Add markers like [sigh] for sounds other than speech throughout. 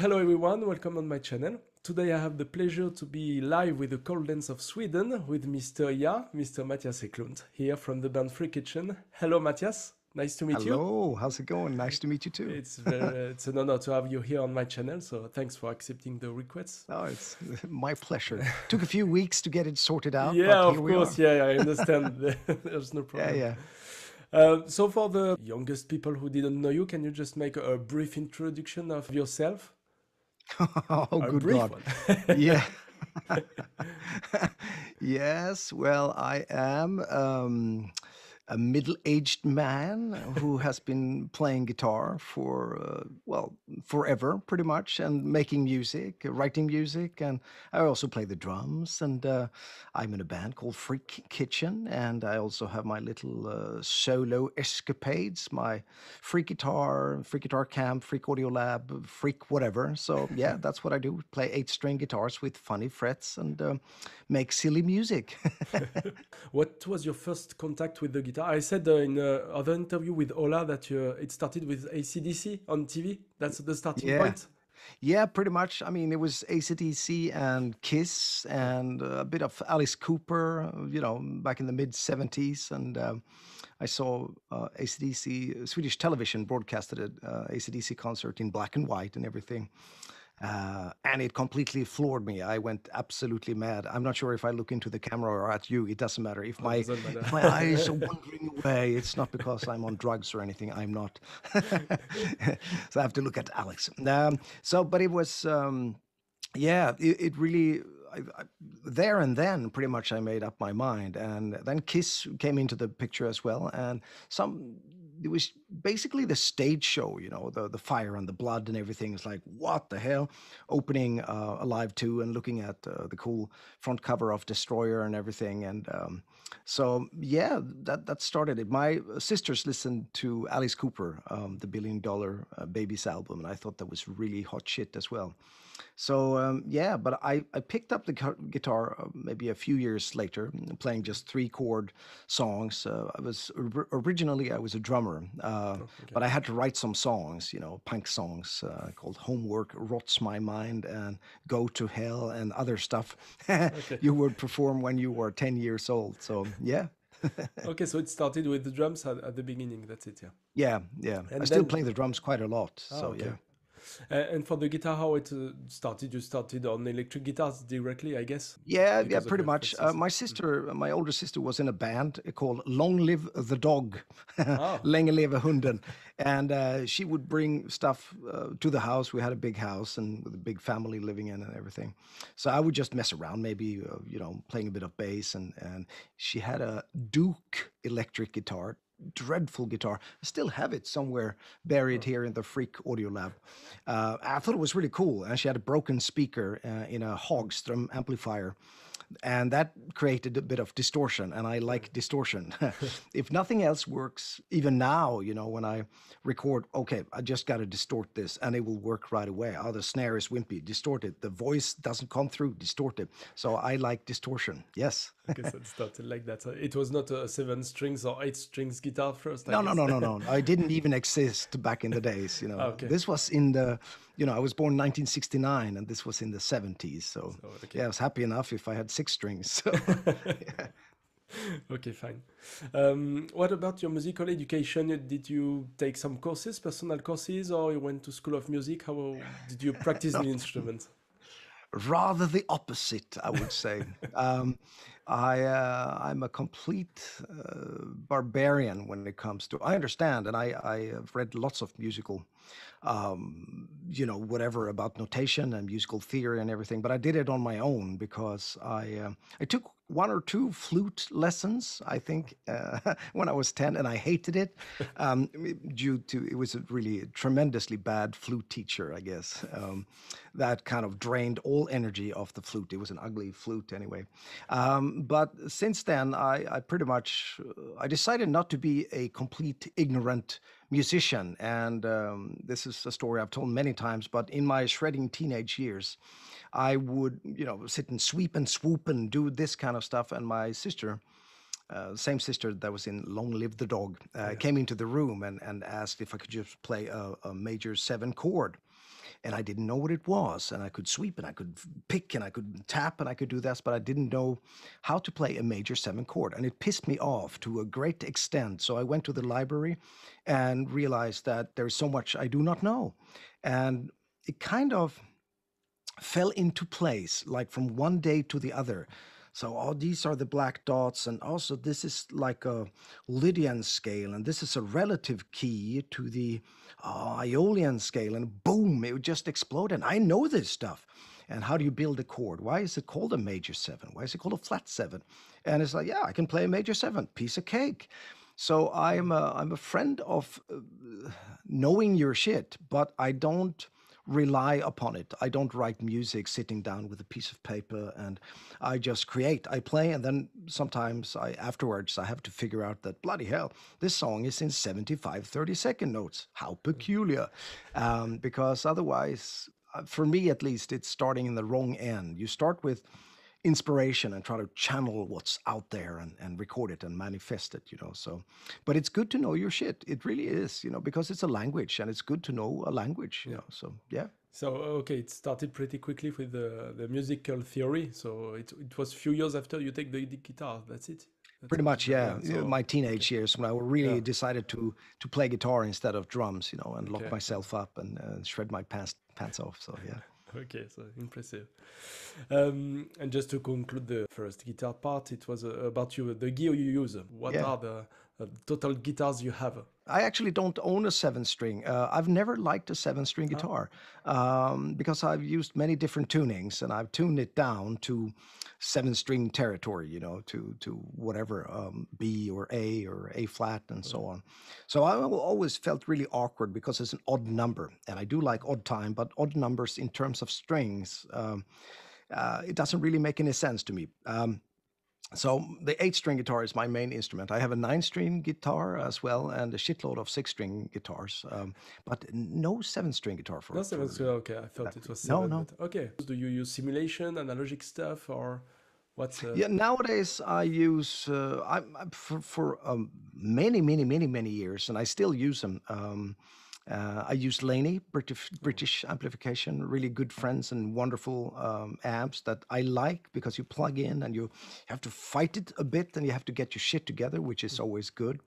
hello everyone, welcome on my channel. Today I have the pleasure to be live with the Cold Dance of Sweden with Mr. Ja, Mr. Mattias Eklund, here from the band Freak Kitchen. Hello Matthias, nice to meet you. Hello, how's it going? Nice to meet you too. It's very, it's an honor to have you here on my channel, so thanks for accepting the request. [laughs] Oh, it's [laughs] my pleasure. Took a few weeks to get it sorted out. Yeah, of course, yeah, yeah, I understand. [laughs] There's no Yeah, problem. yeah. Uh, so for the youngest people who didn't know you, can you just make a brief introduction of yourself? [laughs] Oh, A good God. Yeah. [laughs] [laughs] yes, well, I am um, a middle aged man who has been playing guitar for, uh, well, forever, pretty much, and making music, uh, writing music. And I also play the drums. And uh, I'm in a band called Freak Kitchen. And I also have my little uh, solo escapades, my freak guitar, freak guitar camp, freak audio lab, freak whatever. So, yeah, [laughs] that's what I do play eight string guitars with funny frets and um make silly music. [laughs] [laughs] What was your first contact with the guitar? I said uh, in uh, other interview with Ola that uh, it started with ACDC on TV. That's the starting Yeah. point. Yeah, pretty much. I mean, it was ACDC and Kiss and a bit of Alice Cooper, uh, you know, back in the mid 70s. And um, I saw uh, ACDC, Swedish television broadcasted an uh, ACDC concert in black and white and everything. Uh, and it completely floored me. I went absolutely mad. I'm not sure if I look into the camera or at you. It doesn't matter. If my matter. if my eyes are wandering away, it's not because I'm on drugs or anything. I'm not. [laughs] so I have to look at Alex. Um, so, but it was, um, yeah, it, it really. I, I, there and then, pretty much, I made up my mind, and then Kiss came into the picture as well, and some. It was basically the stage show, you know, the the fire and the blood and everything. It's like what the hell, opening uh, Alive two and looking at uh, the cool front cover of Destroyer and everything, and um, so yeah, that that started it. My sisters listened to Alice Cooper, um, the Billion Dollar uh, Babies album, and I thought that was really hot shit as well. So um, yeah, but I, I picked up the guitar uh, maybe a few years later, mm, playing just three chord songs. Uh, I was originally I was a drummer, uh, but I had to write some songs, you know, punk songs uh, called "Homework Rots My Mind" and "Go to Hell" and other stuff [laughs] you would perform when you were ten years old. So yeah. [laughs] Okay, so it started with the drums at, at the beginning. That's it, yeah. Yeah, yeah. And I still play the drums quite a lot. Ah, So okay. yeah. Uh, and for the guitar, how it uh, started? You started on electric guitars directly, I guess. Yeah, yeah, pretty much. Uh, my sister, my older sister, was in a band called Long Live the Dog. [laughs] Länge leve hunden, and uh, she would bring stuff uh, to the house. We had a big house and with a big family living in and everything. So I would just mess around, maybe uh, you know, playing a bit of bass, and and she had a Duke electric guitar. Dreadful guitar. I still have it somewhere buried here in the Freak Audio Lab. Uh, I thought it was really cool, and she had a broken speaker uh, in a Hagström amplifier and that created a bit of distortion and i like distortion. [laughs] [laughs] If nothing else works even now you know when i record okay i just got to distort this and it will work right away. Oh the snare is wimpy distort it. The voice doesn't come through distort it. So i like distortion yes [laughs] So it started like that. It was not a seven strings or eight strings guitar first. I no no guess. no no no [laughs] i didn't even exist back in the days you know Okay. this was in the you know i was born 1969 and this was in the 70s so, okay. yeah i was happy enough if i had six strings so [laughs] Okay, fine. Um, what about your musical education? Did you take some courses, personal courses, or you went to school of music? How did you practice the instrument? Rather the opposite, I would say. [laughs] um, I uh, I'm a complete uh, barbarian when it comes to. I understand, and I I have read lots of musical, um, you know, whatever about notation and musical theory and everything. But I did it on my own because I uh, I took one or two flute lessons, I think, uh, [laughs] when I was 10, and I hated it [laughs] um, due to it was a really tremendously bad flute teacher, I guess, um, that kind of drained all energy off the flute. It was an ugly flute anyway. Um, but since then, I, I pretty much uh, I decided not to be a complete ignorant musician, and um, this is a story I've told many times. But in my shredding teenage years, I would, you know, sit and sweep and swoop and do this kind of stuff. And my sister, uh, same sister that was in Long Live the Dog, uh, came into the room and, and asked if I could just play a, a major seven chord. And I didn't know what it was. And I could sweep and I could pick and I could tap and I could do this, but I didn't know how to play a major seven chord. And it pissed me off to a great extent. So I went to the library and realized that there's so much I do not know. And it kind of fell into place like from one day to the other. So all these are the black dots, and also this is like a Lydian scale, and this is a relative key to the uh, Aeolian scale, and boom, it would just explode. And I know this stuff. And how do you build a chord? Why is it called a major seven? Why is it called a flat seven? And it's like, yeah, I can play a major seven, piece of cake. So I'm a, I'm a friend of uh, knowing your shit, but I don't rely upon it. I don't write music sitting down with a piece of paper and I just create. I play and then sometimes I afterwards I have to figure out that bloody hell, this song is in 75 30 second notes. How peculiar. Um, because otherwise, uh, for me at least, it's starting in the wrong end. You start with inspiration and try to channel what's out there and, and record it and manifest it you know so but it's good to know your shit. It really is you know because it's a language and it's good to know a language you know so yeah. So okay it started pretty quickly with the, the musical theory. So it, it was a few years after you take the, guitar. That's it? That's pretty much yeah, yeah so, my teenage years when i really yeah. decided to to play guitar instead of drums you know and lock okay. myself up and uh, shred my pants pants off so yeah [laughs] okay, so impressive. Um, and just to conclude the first guitar part, it was uh, about you, the gear you use. What yeah. are the uh, total guitars you have? I actually don't own a seven string. Uh, I've never liked a seven string ah. guitar um, because I've used many different tunings and I've tuned it down to seven string territory, you know, to to whatever um, B or A or A flat and so on. So I always felt really awkward because it's an odd number, and I do like odd time, but odd numbers in terms of strings, um, uh, it doesn't really make any sense to me. Um, so the eight string guitar is my main instrument. I have a nine string guitar as well and a shitload of six string guitars, um, but no seven string guitar for. No seven string. Okay, I thought it was seven. No, no. okay. Do you use simulation, analogic stuff, or what's? Uh... Yeah, nowadays I use uh, I, I for, for um, many, many, many, many years, and I still use them. Um, uh, I use Laney, British British amplification, really good friends and wonderful um, amps that I like because you plug in and you have to fight it a bit and you have to get your shit together, which is always good.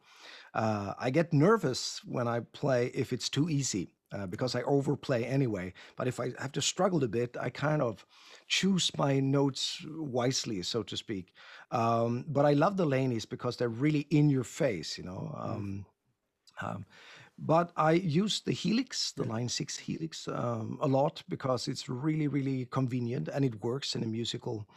Uh, I get nervous when I play if it's too easy uh, because I overplay anyway. But if I have to struggle a bit, I kind of choose my notes wisely, so to speak. Um, but I love the Laneys because they're really in your face, you know. Mm. Um, um, but I use the Helix, the Line 6 Helix, um, a lot because it's really, really convenient and it works in a musical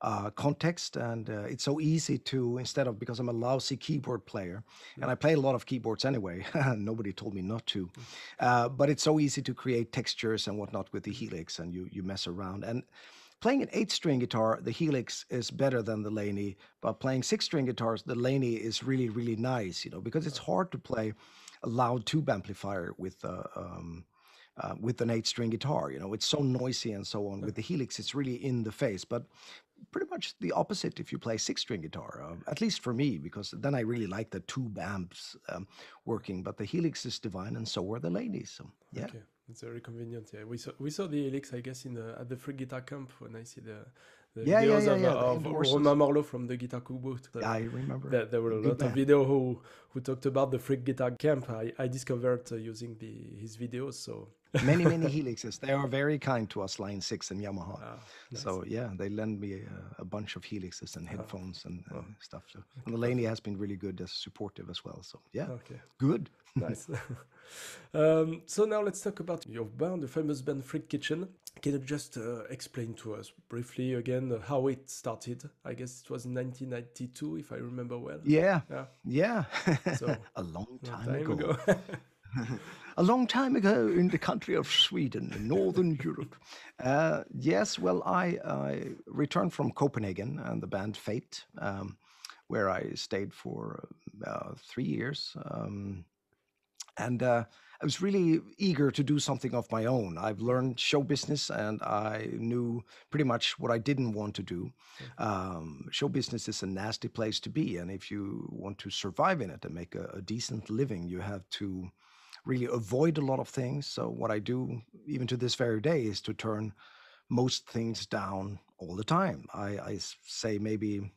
uh, context. And uh, it's so easy to, instead of, because I'm a lousy keyboard player and I play a lot of keyboards anyway, [laughs] nobody told me not to. Mm. Uh, but it's so easy to create textures and whatnot with the Helix and you, you mess around. And playing an eight string guitar, the Helix is better than the Laney, but playing six string guitars, the Laney is really, really nice, you know, because it's hard to play loud tube amplifier with uh, um, uh, with an eight string guitar. You know, it's so noisy and so on. With the Helix, it's really in the face, but pretty much the opposite if you play six string guitar, uh, at least for me, because then I really like the tube amps um, working. But the Helix is divine, and so are the Laneys. So yeah. Okay. It's very convenient. Yeah, we saw we saw the Helix, I guess, in the at the freak guitar camp when I see the yeah, videos yeah, yeah, of, yeah, of Romain Morlot from the Guitar Cookbook. Yeah, I remember. There, there were a lot of videos who who talked about the Freak Guitar Camp. I, I discovered uh, using the his videos. So [laughs] many many [laughs] helixes. They are very kind to us, Line Six and Yamaha. Ah, nice. So yeah, they lend me a, a bunch of helixes and ah. headphones and uh, oh. stuff. So and the Laney has been really good as supportive as well. So yeah, okay, good, nice. [laughs] um, so now let's talk about your band, the famous band Freak Kitchen. Can you just uh, explain to us briefly again uh, how it started? I guess it was in 1992, if I remember well. Yeah, yeah, yeah. [laughs] So [laughs] a long time, time ago. ago. a long time ago in the country of Sweden, in Northern Europe. Uh, yes, well, I, I, returned from Copenhagen and the band Fate, um, where I stayed for uh, three years. Um, and uh, I was really eager to do something of my own. I've learned show business and I knew pretty much what I didn't want to do. Um, show business is a nasty place to be. And if you want to survive in it and make a, a decent living, you have to really avoid a lot of things. So what I do, even to this very day, is to turn most things down all the time. I, I say maybe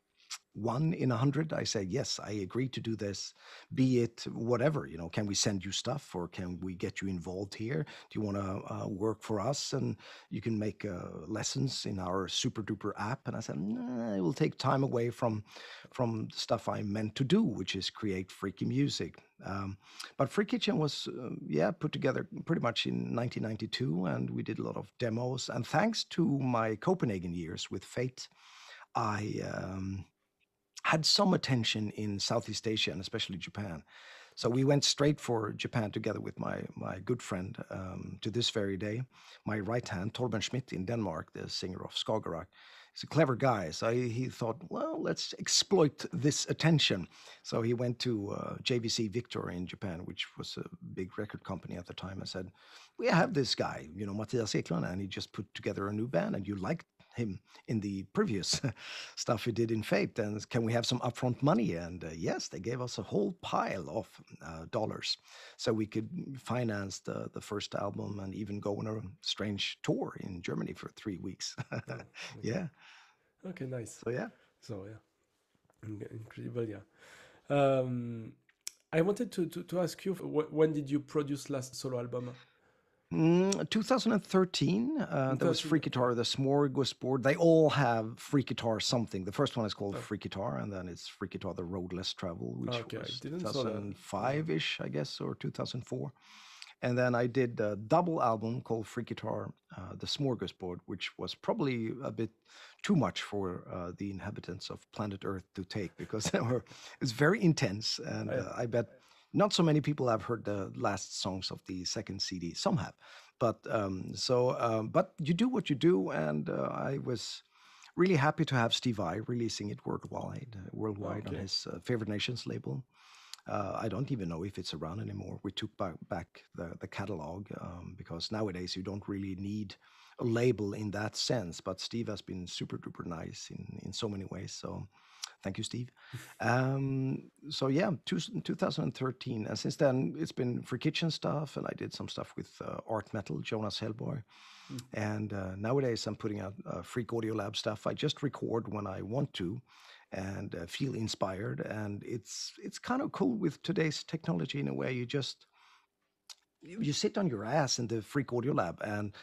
one in a hundred i say yes i agree to do this. Be it whatever you know can we send you stuff or can we get you involved here? Do you want to uh, work for us and you can make uh, lessons in our super duper app? And i said nah, it will take time away from from the stuff i meant to do which is create freaky music. Um, but freak kitchen was uh, yeah put together pretty much in 1992 and we did a lot of demos. And thanks to my copenhagen years with fate i um, had some attention in Southeast Asia and especially Japan. So we went straight for Japan together with my my good friend um, to this very day. My right hand, Torben Schmidt in Denmark, the singer of Skagarack. He's a clever guy. So he, he thought, well, let's exploit this attention. So he went to uh, JVC Victor in Japan, which was a big record company at the time, and said, we have this guy, you know, Mattias Eklund, and he just put together a new band, and you like him in the previous [laughs] stuff he did in Fate. And can we have some upfront money? And uh, yes, they gave us a whole pile of uh, dollars so we could finance the, the first album and even go on a strange tour in Germany for three weeks. oh, [laughs] okay. Yeah. Okay, nice. So, yeah. So, yeah. Incredible, yeah. Um, I wanted to, to, to ask you when did you produce last solo album? Mm, 2013, uh, there was Freak Guitar, the Smorgasbord. They all have Freak Guitar something. The first one is called oh. Freak Guitar, and then it's Freak Guitar, the Road Less Travel, which okay, was 2005 ish, I guess, or 2004. And then I did a double album called Freak Guitar, uh, the Smorgasbord, which was probably a bit too much for uh, the inhabitants of planet Earth to take because [laughs] they were, it's very intense. And uh, I bet not so many people have heard the last songs of the second CD. Some have, but um, so um, but you do what you do, and uh, I was really happy to have Steve Vai releasing it worldwide, uh, worldwide okay. on his uh, Favored Nations label. Uh, I don't even know if it's around anymore. We took back, back the, the catalog um, because nowadays you don't really need a label in that sense. But Steve has been super duper nice in, in so many ways. So Thank you, Steve. Um, so yeah, two, 2013, and since then it's been freak kitchen stuff, and I did some stuff with uh, Art Metal, Jonas Hellborg, mm. and uh, nowadays I'm putting out uh, Freak Audio Lab stuff. I just record when I want to, and uh, feel inspired, and it's it's kind of cool with today's technology in a way. You just you sit on your ass in the freak audio lab and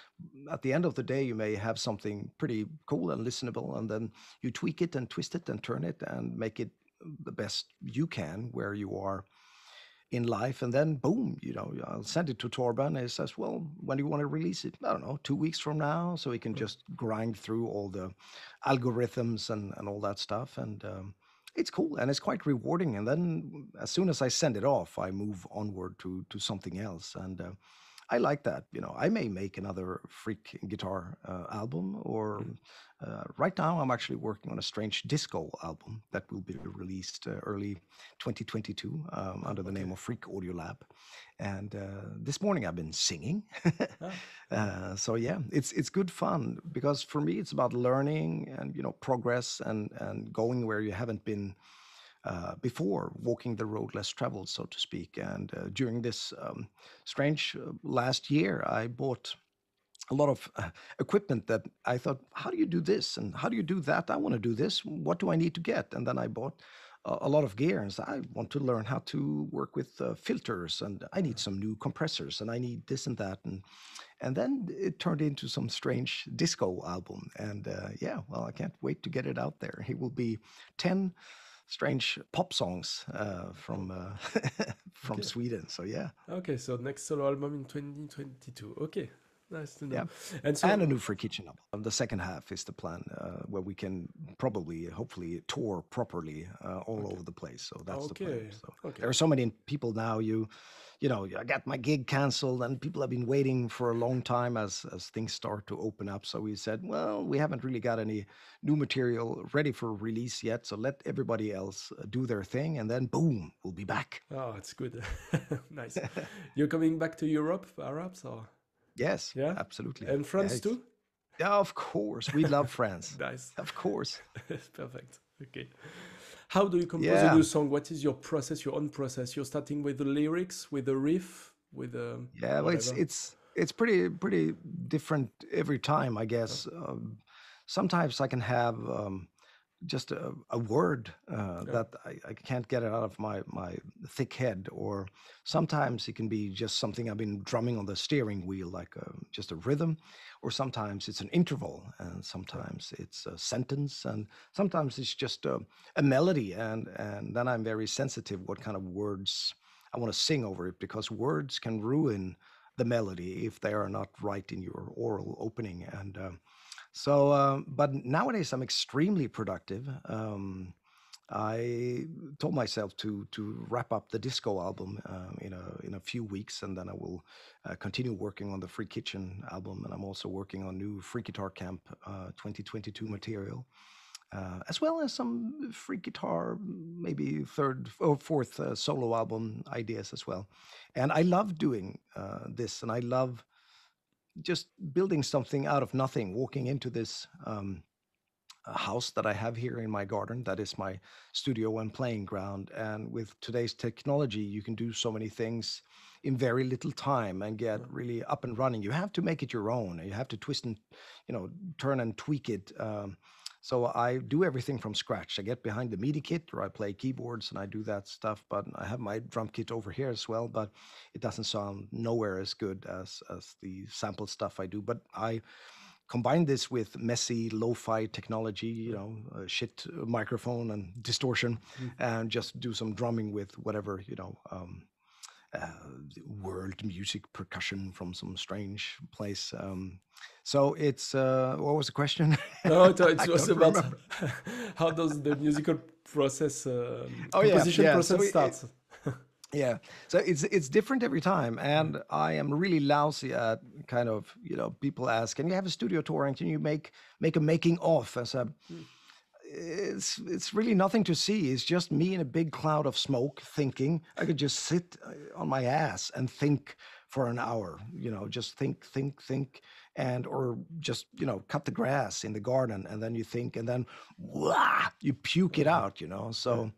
at the end of the day you may have something pretty cool and listenable and then you tweak it and twist it and turn it and make it the best you can where you are in life and then boom you know i'll send it to torben and he says well when do you want to release it? I don't know two weeks from now so he can just grind through all the algorithms and, and all that stuff and um, it's cool and it's quite rewarding. And then as soon as I send it off, I move onward to to something else. And uh, I like that. You know, I may make another freak guitar uh, album, or mm. uh, right now I'm actually working on a strange disco album that will be released uh, early 2022 um, under the okay. name of Freak Audio Lab. And uh, this morning I've been singing, [laughs] oh. Uh, so yeah, it's it's good fun because for me it's about learning and you know progress and and going where you haven't been uh, before walking the road less traveled, so to speak. And uh, during this um, strange uh, last year, I bought a lot of uh, equipment that I thought, how do you do this? And how do you do that? I want to do this. What do I need to get? And then I bought a lot of gear and so I want to learn how to work with uh, filters and I need some new compressors and I need this and that and and then it turned into some strange disco album and uh, yeah well I can't wait to get it out there it will be 10 strange pop songs uh, from uh, [laughs] from okay. Sweden. So yeah. Okay, so next solo album in 2022. Okay. Nice to know. Yeah. And, so, and a new freak kitchen album. The second half is the plan, uh, where we can probably, hopefully, tour properly uh, all okay. over the place. So that's okay. the plan. So okay. there are so many people now. You you know, I got my gig canceled and people have been waiting for a long time as, as things start to open up. So we said, well, we haven't really got any new material ready for release yet. So let everybody else uh, do their thing and then boom, we'll be back. Oh, it's good. [laughs] nice. [laughs] You're coming back to Europe, Arabs or? Yes, yeah, absolutely. And France yeah, too? Yeah, of course. We love France. [laughs] nice. Of course. Perfect. Okay. How do you compose yeah. a new song? What is your process, your own process? You're starting with the lyrics, with the riff, with um, Yeah, well, it's it's it's pretty pretty different every time, I guess. Um, sometimes I can have um, just a, a word uh, yeah. that I, I can't get it out of my my thick head, or sometimes it can be just something I've been drumming on the steering wheel, like uh just a rhythm, or sometimes it's an interval, and Yeah. sometimes it's a sentence, and sometimes it's just a, a melody, and and then I'm very sensitive what kind of words I want to sing over it because words can ruin the melody if they are not right in your oral opening. And um, so, um, but nowadays I'm extremely productive. Um, I told myself to to wrap up the disco album um, in a in a few weeks, and then I will uh, continue working on the Freak Kitchen album, and I'm also working on new Freak Guitar Camp uh, 2022 material uh, as well as some freak guitar, maybe third or fourth uh, solo album ideas as well. And I love doing uh, this, and I love just building something out of nothing, walking into this um, uh, house that I have here in my garden. That is my studio and playing ground. And with today's technology, you can do so many things in very little time and get really up and running. You have to make it your own. You have to twist and, you know, turn and tweak it. Um, so I do everything from scratch. I get behind the MIDI kit or I play keyboards and I do that stuff. But I have my drum kit over here as well. But it doesn't sound nowhere as good as as the sample stuff I do. But I combine this with messy lo-fi technology, you know, uh, shit uh, microphone and distortion, Mm. and just do some drumming with whatever, you know, um, world music percussion from some strange place. Um, so it's uh, what was the question? [laughs] No, it, it was about [laughs] how does the musical process, um, Oh yeah, composition yeah. So process it, starts. [laughs] Yeah. So it's it's different every time, Mm. and I am really lousy at kind of you know people ask, can you have a studio tour and can you make make a making of? As a Mm. It's it's really nothing to see. It's just me in a big cloud of smoke thinking. I could just sit uh, on my ass and think for an hour. You know, just think, think, think, and or just you know cut the grass in the garden, and then you think, and then wah, you puke it Mhm. out. You know, so.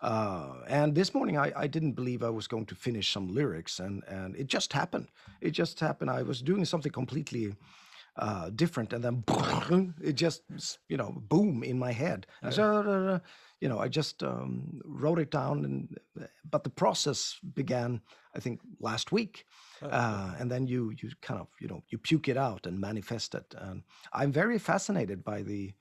Uh, and this morning, I, I didn't believe I was going to finish some lyrics, and and it just happened. It just happened. I was doing something completely uh, different, and then it just you know boom in my head. Yeah. said, "Uh, uh, you know, I just um, wrote it down, and but the process began, I think, last week, uh, and then you you kind of you know you puke it out and manifest it. And I'm very fascinated by the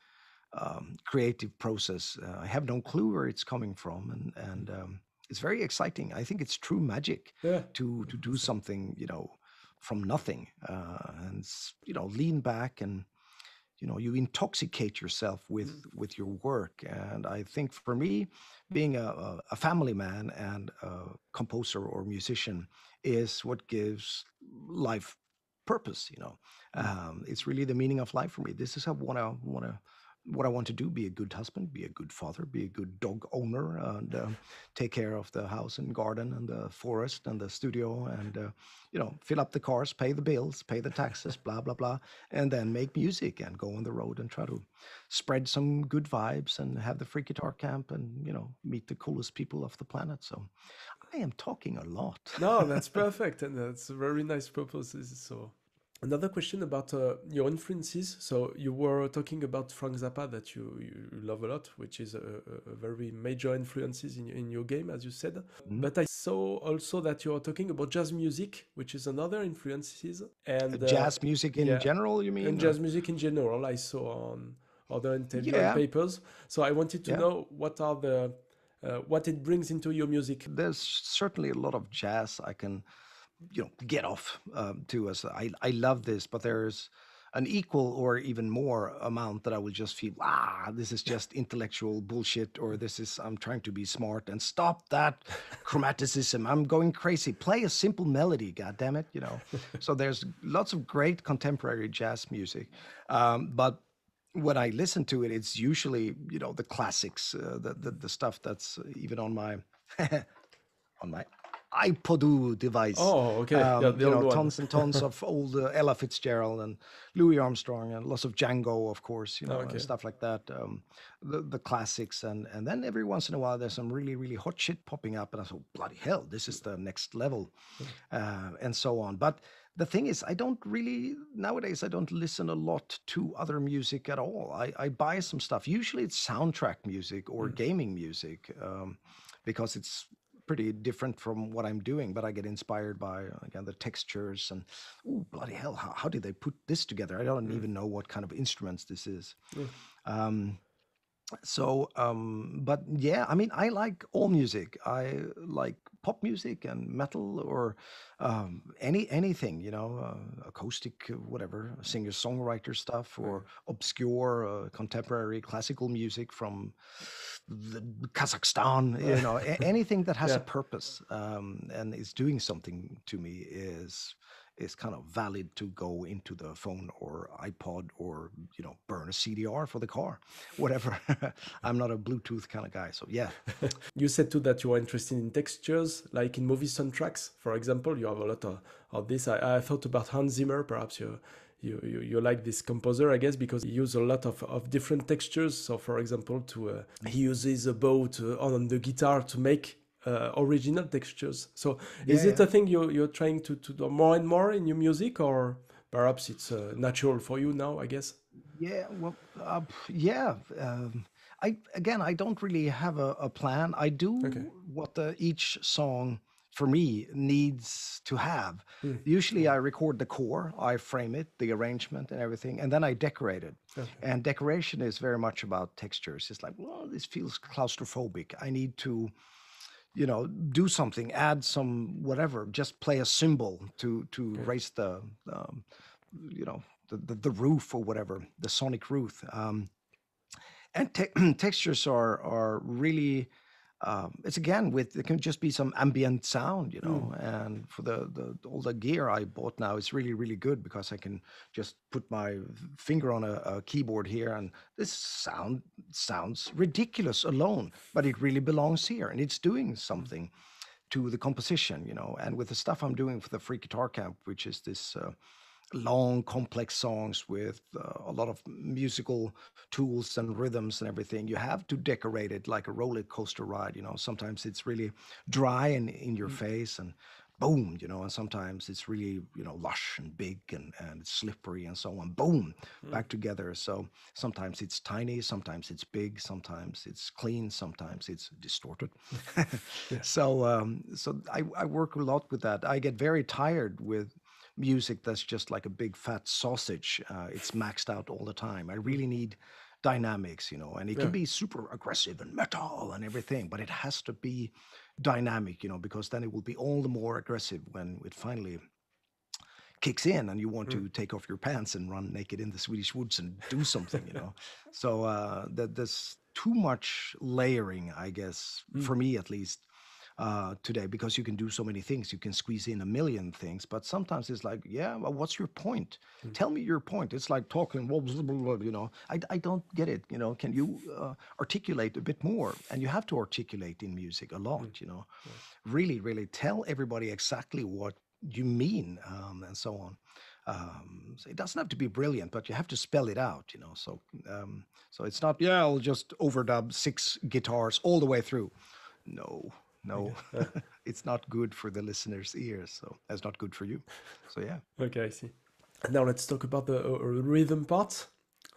um, creative process. Uh, I have no clue where it's coming from, and and um, it's very exciting. I think it's true magic Yeah. to to do something, you know, from nothing, uh, and you know, lean back and you know you intoxicate yourself with Mm. with your work. And I think for me, being a, a family man and a composer or musician is what gives life purpose. You know, Mm. um, it's really the meaning of life for me. This is how what I want to what I want to do: be a good husband, be a good father, be a good dog owner, and um, take care of the house and garden and the forest and the studio, and uh, you know, fill up the cars, pay the bills, pay the taxes, [laughs] blah blah blah, and then make music and go on the road and try to spread some good vibes and have the freak guitar camp and you know meet the coolest people of the planet. So I am talking a lot. No, that's [laughs] perfect, and that's a very nice purposes. So, another question about uh, your influences. So, you were talking about Frank Zappa that you, you love a lot, which is a, a very major influences in, in your game, as you said. Mm. But I saw also that you are talking about jazz music, which is another influences, and uh, Jazz music in yeah, general, you mean? and jazz music in general. I saw on other interview Yeah, papers. So, I wanted to yeah. know what are the uh, what it brings into your music. There's certainly a lot of jazz I can, you know, get off um, to. us. I, I love this, but there's an equal or even more amount that I will just feel, ah, this is just intellectual bullshit, or this is I'm trying to be smart and stop that chromaticism. I'm going crazy. Play a simple melody, god damn it, you know. so there's lots of great contemporary jazz music, um, but when I listen to it, it's usually you know the classics, uh, the, the the stuff that's even on my [laughs] on my iPod device. Oh, okay. Um, yeah, you know, tons and tons [laughs] of old uh, Ella Fitzgerald and Louis Armstrong and lots of Django, of course, you know, okay. and stuff like that. Um, the the classics, and and then every once in a while there's some really really hot shit popping up, and I thought, bloody hell, this is the next level, uh, and so on. But the thing is, I don't really nowadays. I don't listen a lot to other music at all. I, I buy some stuff. Usually, it's soundtrack music or mm. gaming music um, because it's pretty different from what I'm doing. But I get inspired by again the textures and oh bloody hell, how, how did they put this together? I don't mm. even know what kind of instruments this is. Mm. Um, so um but yeah i mean i like all music i like pop music and metal or um any anything you know uh, acoustic whatever singer songwriter stuff or obscure uh, contemporary classical music from the kazakhstan you [laughs] know anything that has yeah. a purpose um and is doing something to me is is kind of valid to go into the phone or iPod or you know burn a CDR for the car, [laughs] whatever. I'm not a Bluetooth kind of guy, so yeah. [laughs] you said too that you are interested in textures, like in movie soundtracks, for example. You have a lot of, of this. I, I thought about Hans Zimmer. Perhaps you. You, you, you like this composer, I guess, because he uses a lot of, of different textures. So, for example, to uh, he uses a bow to, on the guitar to make uh, original textures. So yeah, is it yeah. a thing you, you're trying to, to do more and more in your music or perhaps it's uh, natural for you now, I guess? Yeah, well, uh, yeah. Um, I Again, I don't really have a, a plan. I do okay. what the, each song for me needs to have. Mm. Usually I record the core, I frame it, the arrangement and everything, and then I decorate it. Okay. And decoration is very much about textures. It's like, well, this feels claustrophobic. I need to you know do something add some whatever just play a symbol to to okay. raise the um, you know the, the, the roof or whatever the sonic roof um, and te- [clears throat] textures are are really um, it's again with it can just be some ambient sound, you know. Mm. And for the, the all the gear I bought now, it's really really good because I can just put my finger on a, a keyboard here, and this sound sounds ridiculous alone, but it really belongs here, and it's doing something to the composition, you know. And with the stuff I'm doing for the freak Guitar Camp, which is this. Uh, long complex songs with uh, a lot of musical tools and rhythms and everything you have to decorate it like a roller coaster ride you know sometimes it's really dry and in your mm. face and boom you know and sometimes it's really you know lush and big and, and slippery and so on boom mm. back together so sometimes it's tiny sometimes it's big sometimes it's clean sometimes it's distorted [laughs] yeah. [laughs] so um so I, I work a lot with that i get very tired with music that's just like a big fat sausage. Uh, it's maxed out all the time. I really need dynamics, you know, and it yeah. can be super aggressive and metal and everything, but it has to be dynamic, you know, because then it will be all the more aggressive when it finally kicks in and you want mm. to take off your pants and run naked in the Swedish woods and do something, you know. [laughs] so uh, that there's too much layering, I guess, mm. for me at least, uh, today because you can do so many things. You can squeeze in a million things, but sometimes it's like, yeah, well, what's your point? Mm-hmm. Tell me your point. It's like talking, blah, blah, blah, you know. I, I don't get it. You know, can you uh, articulate a bit more? And you have to articulate in music a lot. Mm-hmm. You know, really, really tell everybody exactly what you mean um, and so on. Um, so it doesn't have to be brilliant, but you have to spell it out, you know. So, um, so it's not, yeah, I'll just overdub six guitars all the way through. No, no [laughs] it's not good for the listener's ears so that's not good for you. So yeah. Okay i see. Now let's talk about the uh, rhythm part.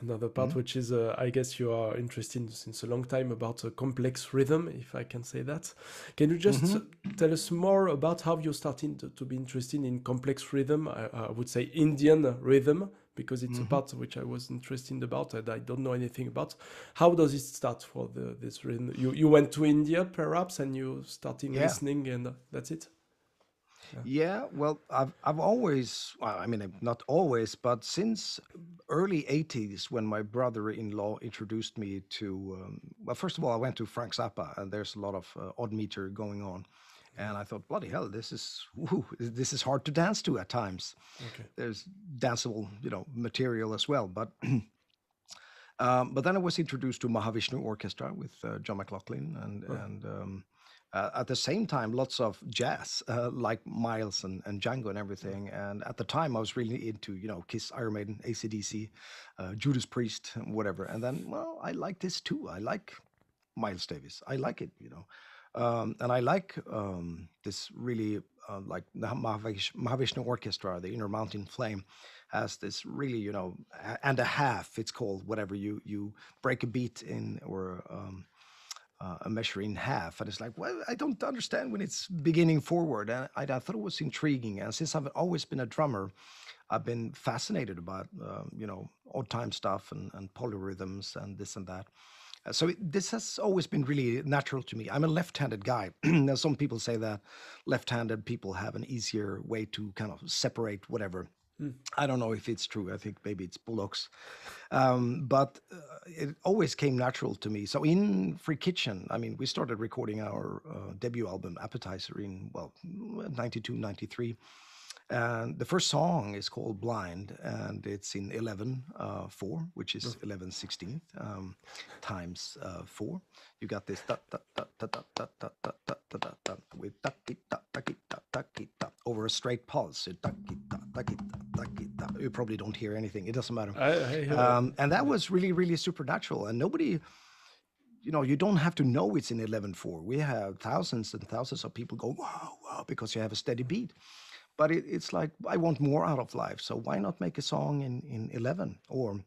Another part mm-hmm. which is uh, i guess you are interested since a long time about a complex rhythm if i can say that. Can you just mm-hmm. tell us more about how you started to, to, be interested in complex rhythm? I, I would say indian rhythm because it's mm-hmm. a part which I was interested about and I don't know anything about. How does it start for the this? You you went to India perhaps and you starting yeah. listening and that's it. Yeah. yeah. well, I've I've always, well, I mean, not always, but since early '80s, when my brother-in-law introduced me to, um, well, first of all, I went to Frank Zappa, and there's a lot of uh, odd meter going on, and I thought, bloody hell, this is whew, this is hard to dance to at times. Okay. There's danceable, you know, material as well, but. [clears throat] um, but then I was introduced to Mahavishnu Orchestra with uh, John McLaughlin and and um, uh, at the same time, lots of jazz, uh, like Miles and, and Django and everything. And at the time, I was really into, you know, Kiss, Iron Maiden, ACDC, uh, Judas Priest, whatever. And then, well, I like this too. I like Miles Davis. I like it, you know. Um, and I like um, this really, uh, like the Mahavish, Mahavishnu Orchestra, the Inner Mountain Flame, has this really, you know, and a half. It's called whatever you you break a beat in or um, uh, a measure in half, and it's like, well, I don't understand when it's beginning forward. And I, I thought it was intriguing. And since I've always been a drummer, I've been fascinated about uh, you know odd time stuff and, and polyrhythms and this and that. Uh, so it, this has always been really natural to me. I'm a left-handed guy. [clears throat] now some people say that left-handed people have an easier way to kind of separate whatever. Mm. I don't know if it's true. I think maybe it's bullocks, um, but uh, it always came natural to me. So in Freak Kitchen, I mean, we started recording our uh, debut album Appetizer in well, 92, 93 and the first song is called Blind, and it's in 11 uh, 4, which is 11 16th um, times uh, 4. You got this with over a straight pulse. You probably don't hear anything, it doesn't matter. Um, and that was really, really supernatural, and nobody you know, you don't have to know it's in eleven four. We have thousands and thousands of people go, wow, wow, because you have a steady beat but it, it's like I want more out of life. So why not make a song in in 11 or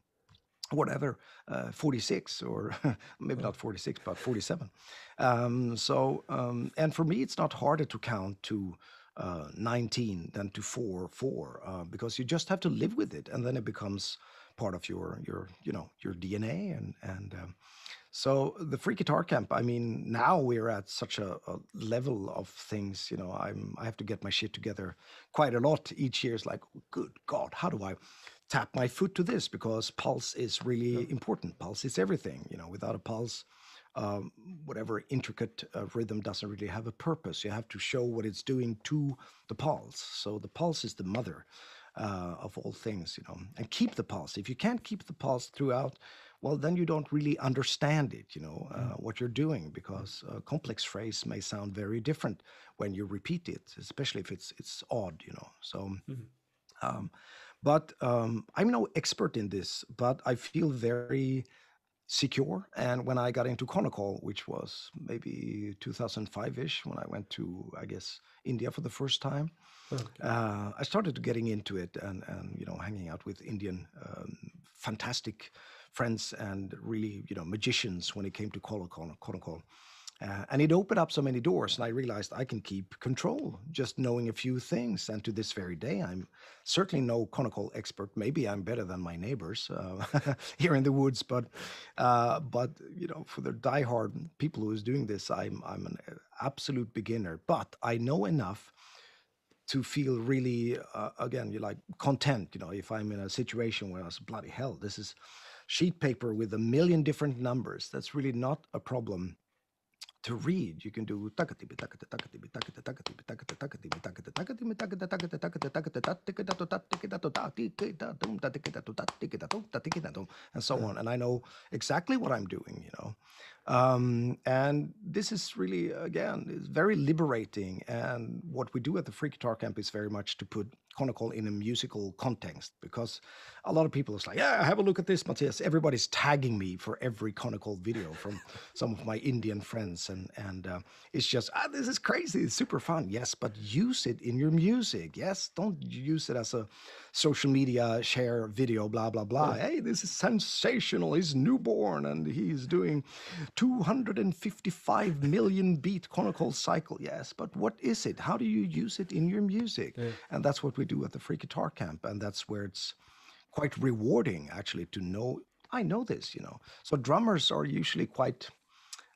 whatever, uh, 46 or [laughs] maybe not 46, but 47. Um, so um, and for me, it's not harder to count to uh, 19 than to four four uh, because you just have to live with it, and then it becomes part of your your you know your DNA and and um, so the freak guitar camp, I mean, now we're at such a, a, level of things, you know, I'm I have to get my shit together quite a lot each year. It's like, good God, how do I tap my foot to this? Because pulse is really important. Pulse is everything, you know, without a pulse, um, whatever intricate uh, rhythm doesn't really have a purpose. You have to show what it's doing to the pulse. So the pulse is the mother uh, of all things, you know, and keep the pulse. If you can't keep the pulse throughout, well, then you don't really understand it, you know, uh, mm. what you're doing, because a complex phrase may sound very different when you repeat it, especially if it's it's odd, you know. So, mm-hmm. um, but um, I'm no expert in this, but I feel very secure. And when I got into Konnakol, which was maybe 2005-ish, when I went to, I guess, India for the first time, okay. uh, I started getting into it and and you know hanging out with Indian um, fantastic friends and really, you know, magicians when it came to Konnakol. Uh, and it opened up so many doors, and I realized I can keep control just knowing a few things. And to this very day, I'm certainly no Konnakol expert. Maybe I'm better than my neighbors uh, [laughs] here in the woods, but uh, but you know, for the diehard people who is doing this, I'm I'm an absolute beginner. But I know enough to feel really, uh, again, you're like content. You know, if I'm in a situation where I was bloody hell, this is sheet paper with a million different numbers. That's really not a problem to read. You can do and so on. And I know exactly what I'm doing, you know. Um, and this is really, again, is very liberating. And what we do at the Freak Guitar Camp is very much to put Konnakol in a musical context because a lot of people is like, yeah, have a look at this, Mattias. Everybody's tagging me for every Konnakol video from some of my Indian friends, and and uh, it's just ah, this is crazy. It's super fun. Yes, but use it in your music. Yes, don't use it as a social media share video. Blah blah blah. Hey, this is sensational. He's newborn and he's doing 255 million beat Konnakol cycle. Yes, but what is it? How do you use it in your music? Yeah. And that's what we do at the Freak Guitar Camp, and that's where it's quite rewarding actually to know I know this, you know. So drummers are usually quite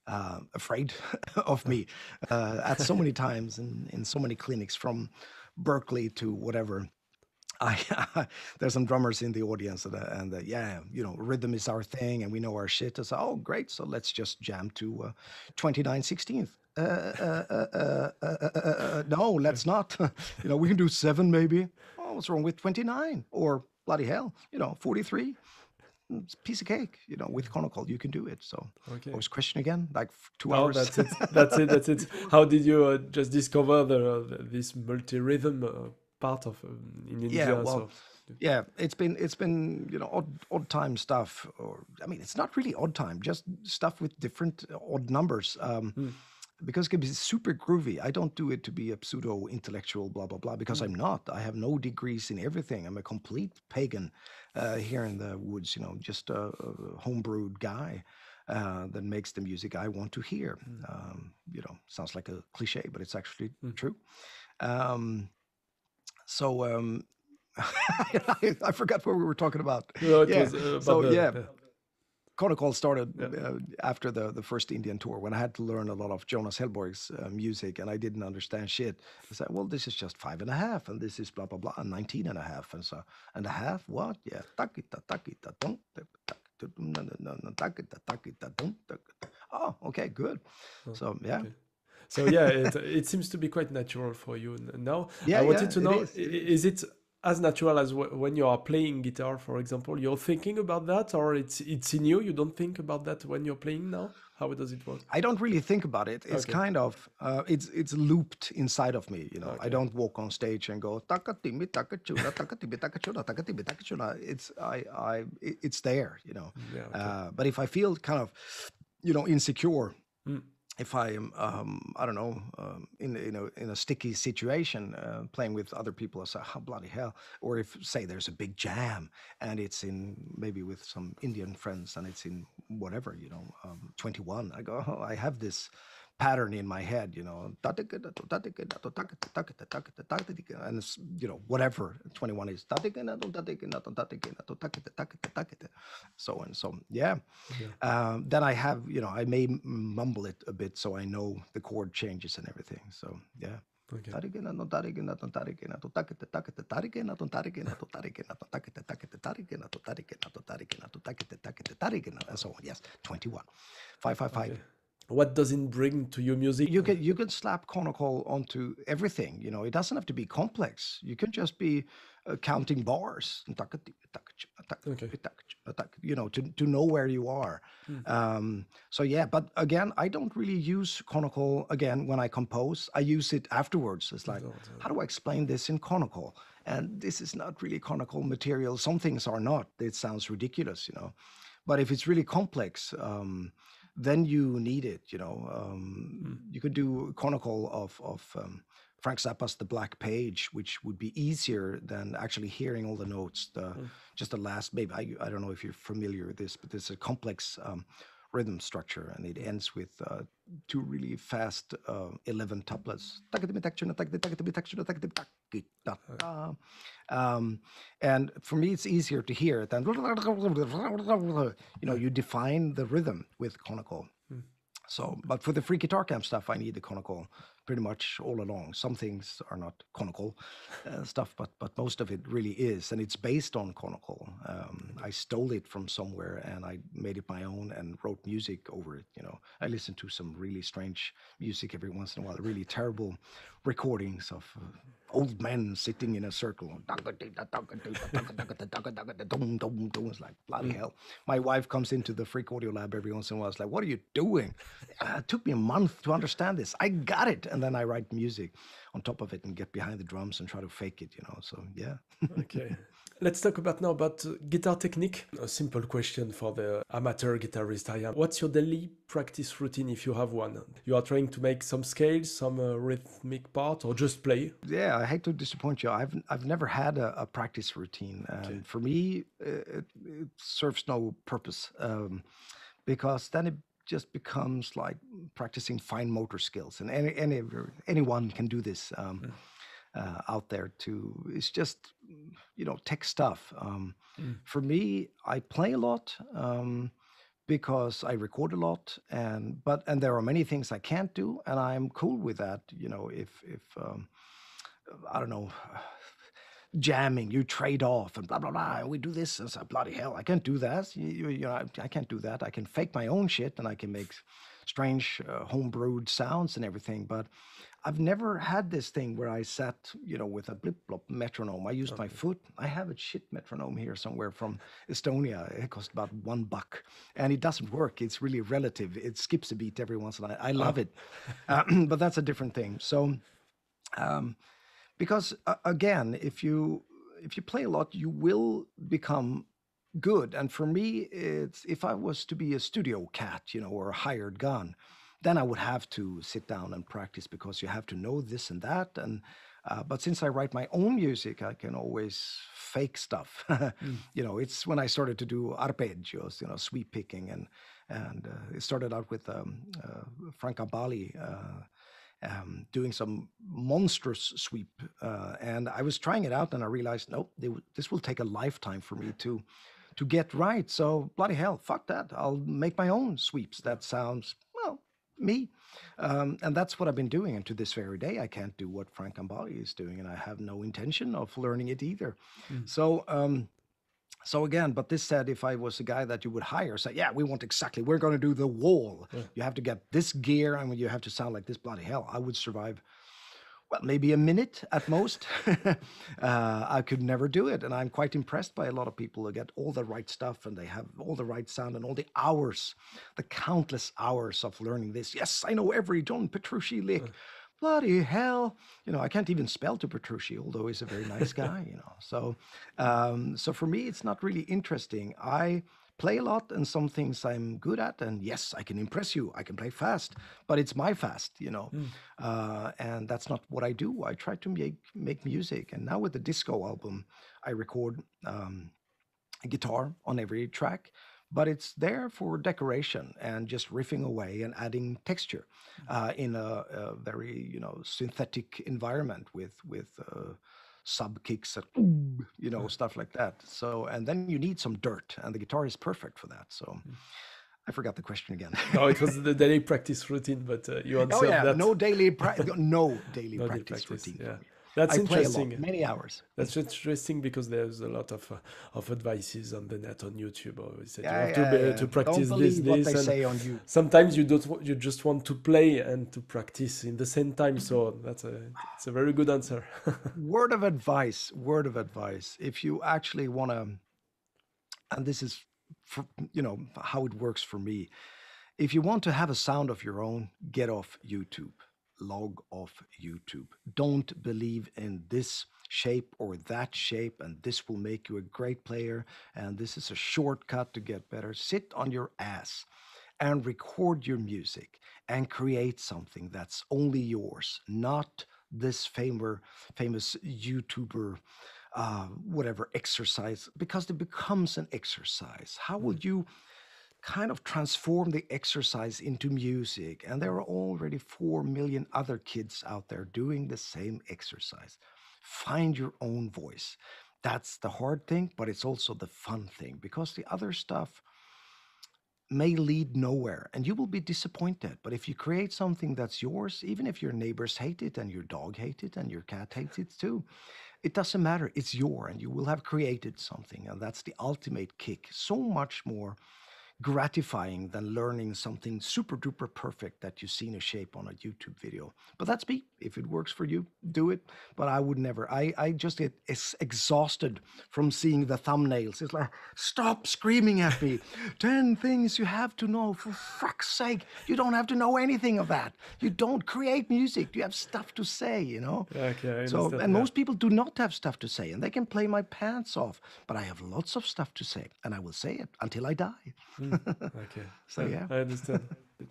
uh, afraid [laughs] of me uh, at so many times in, in so many clinics from Berklee to whatever. [laughs] I, uh, there's some drummers in the audience and, uh, and uh, yeah, you know, rhythm is our thing and we know our shit. Say, oh, great. So let's just jam to uh, 29 16th. Uh, no, let's [laughs] not. [laughs] you know, we can do seven maybe. Oh, what's wrong with 29? Or bloody hell, you know, 43. mm, piece of cake. You know, with Konnakol, you can do it. So, Okay. the question again? Like two Oh, hours. that's it. That's it. That's it. How did you uh, just discover the, this multi-rhythm uh, part of um, in India? yeah, well, so, yeah, it's been it's been you know odd odd time stuff, or I mean, it's not really odd time, just stuff with different uh, odd numbers. Um, Hmm. Because it can be super groovy. I don't do it to be a pseudo intellectual, blah blah blah. Because Hmm. I'm not. I have no degrees in everything. I'm a complete pagan uh, here in the woods. You know, just a, a homebrewed guy uh, that makes the music I want to hear. Hmm. Um, you know, sounds like a cliche, but it's actually true. Um, so um, [laughs] I, I forgot what we were talking about. No, yeah. was, uh, about so the- yeah, the- Konnakol started uh, after the the first Indian tour when I had to learn a lot of Jonas Hellborg's uh, music and I didn't understand shit. I said, well, this is just five and a half and this is blah blah blah and 19 and a half and so and a half what? Yeah, takita takita don't. Oh, okay, good. So yeah, okay. So yeah, it, it seems to be quite natural for you now. Yeah, I wanted yeah, to know: is, it is it as natural as w- when you are playing guitar, for example? You're thinking about that, or it's it's in you? You don't think about that when you're playing now? How does it work? I don't really think about it. It's Okay. kind of uh, it's it's looped inside of me. You know, I don't walk on stage and go takatimi takachuna takatimi takachuna takatimi takachuna. It's I I it's there. You know, Yeah, okay. uh, but if I feel kind of you know insecure. Mm. If I am, um, I don't know, um, in in a in a sticky situation, uh, playing with other people, I say, "Oh bloody hell!" Or if say there's a big jam and it's in maybe with some Indian friends and it's in whatever, you know, um, 21. I go, oh, I have this pattern in my head, you know, and it's, you know, whatever 21 is. So and so, yeah. Um, then I have, you know, I may mumble it a bit so I know the chord changes and everything. So, yeah. Okay. And so on. Yes, 21. 555. What does it bring to your music? You can you can slap Konnakol onto everything. You know, it doesn't have to be complex. You can just be uh, counting bars. Okay. You know, to to know where you are. Um, so yeah, but again, I don't really use Konnakol again when I compose. I use it afterwards. It's like, how do I explain this in Konnakol? And this is not really Konnakol material. Some things are not. It sounds ridiculous, you know. But if it's really complex, um, then you need it. You know, um, you could do Konnakol of of um, Frank Zappa's The Black Page, which would be easier than actually hearing all the notes. The just the last, maybe I I don't know if you're familiar with this, but there's a complex um, rhythm structure, and it ends with uh, two really fast uh, eleven tuplets. Um, and for me, it's easier to hear than you know you define the rhythm with Konnakol. So, but for the freak guitar camp stuff, I need the Konnakol pretty much all along. Some things are not Konnakol uh, stuff, but but most of it really is, and it's based on Konnakol. Um, I stole it from somewhere and I made it my own and wrote music over it. You know, I listen to some really strange music every once in a while, really terrible recordings of uh, old men sitting in a circle. It's like bloody hell. My wife comes into the freak audio lab every once in a while. It's like, what are you doing? "Ah, it took me a month to understand this. I got it, and then I write music on top of it and get behind the drums and try to fake it. You know, so yeah. Okay. [laughs] Let's talk about now about uh, guitar technique. A simple question for the amateur guitarist I am. What's your daily practice routine if you have one? You are trying to make some scales, some uh, rhythmic part, or just play? Yeah, I hate to disappoint you. I've I've never had a, a practice routine, and for me, it, it serves no purpose um, because then it just becomes like practicing fine motor skills, and any any anyone can do this um, uh, out there too. It's just you know tech stuff. Um, For me, I play a lot. Um, because I record a lot and but and there are many things I can't do and I'm cool with that you know if if um, I don't know [sighs] jamming you trade off and blah blah blah and we do this and so bloody hell I can't do that you, you, you know I, I can't do that I can fake my own shit and I can make strange uh, homebrewed sounds and everything. But I've never had this thing where I sat, you know, with a blip blop metronome. I used my foot. I have a shit metronome here somewhere from Estonia. It cost about one buck, and it doesn't work. It's really relative. It skips a beat every once in a while. I love it, uh, [clears throat] but that's a different thing. So, um, because uh, again, if you if you play a lot, you will become good. And for me, it's if I was to be a studio cat, you know, or a hired gun then I would have to sit down and practice because you have to know this and that. And uh, but since I write my own music, I can always fake stuff. [laughs] mm. You know, it's when I started to do arpeggios, you know, sweep picking, and and uh, it started out with um, uh, Frank Gambale. Uh, um, doing some monstrous sweep, uh, and I was trying it out, and I realized, nope, this will take a lifetime for me to to get right. So bloody hell, fuck that! I'll make my own sweeps. That sounds me. Um, and that's what I've been doing. And to this very day, I can't do what Frank Gambale is doing, and I have no intention of learning it either. Mm. So, um, so again, but this said, if I was a guy that you would hire, say, yeah, we want exactly, we're going to do the wall. Yeah. You have to get this gear, and you have to sound like this bloody hell. I would survive well, maybe a minute at most. [laughs] uh, I could never do it. And I'm quite impressed by a lot of people who get all the right stuff and they have all the right sound and all the hours, the countless hours of learning this. Yes, I know every John Petrucci lick. Uh. Bloody hell. You know, I can't even spell to Petrucci, although he's a very nice [laughs] guy, you know. So, um, so for me, it's not really interesting. I play a lot and some things I'm good at. And yes, I can impress you. I can play fast, but it's my fast, you know. Mm. Uh, and that's not what I do. I try to make make music. And now with the disco album, I record um, a guitar on every track. But it's there for decoration and just riffing away and adding texture mm. uh, in a, a, very, you know, synthetic environment with with uh, sub kicks and you know stuff like that so and then you need some dirt and the guitar is perfect for that so mm. I forgot the question again. no, it was the [laughs] daily practice routine, but uh, you oh, answered oh, yeah, that. No daily, pra- [laughs] no daily no practice, practice, routine. Yeah. That's I interesting. Lot, many hours. That's interesting because there's a lot of uh, of advices on the net on YouTube. Always yeah, you have yeah, to, yeah. to practice Don't this, what this. They say on you. Sometimes you don't. You just want to play and to practice in the same time. So that's a it's a very good answer. [laughs] word of advice. Word of advice. If you actually want to, and this is, for, you know, how it works for me. If you want to have a sound of your own, get off YouTube log off YouTube. Don't believe in this shape or that shape, and this will make you a great player, and this is a shortcut to get better. Sit on your ass and record your music and create something that's only yours, not this famous famous YouTuber uh, whatever exercise, because it becomes an exercise. How will mm. you kind of transform the exercise into music. And there are already 4 million other kids out there doing the same exercise. Find your own voice. That's the hard thing, but it's also the fun thing because the other stuff may lead nowhere and you will be disappointed. But if you create something that's yours, even if your neighbors hate it and your dog hates it and your cat hates it too, it doesn't matter. It's your and you will have created something. And that's the ultimate kick. So much more gratifying than learning something super duper perfect that you see in a shape on a YouTube video. But that's me. If it works for you, do it. But I would never. I, I just get exhausted from seeing the thumbnails. It's like, stop screaming at me. [laughs] 10 things you have to know. For fuck's sake, you don't have to know anything of that. You don't create music. You have stuff to say, you know? Okay. so, and most people do not have stuff to say, and they can play my pants off. But I have lots of stuff to say, and I will say it until I die. Mm. [laughs] okay. So yeah, I understand.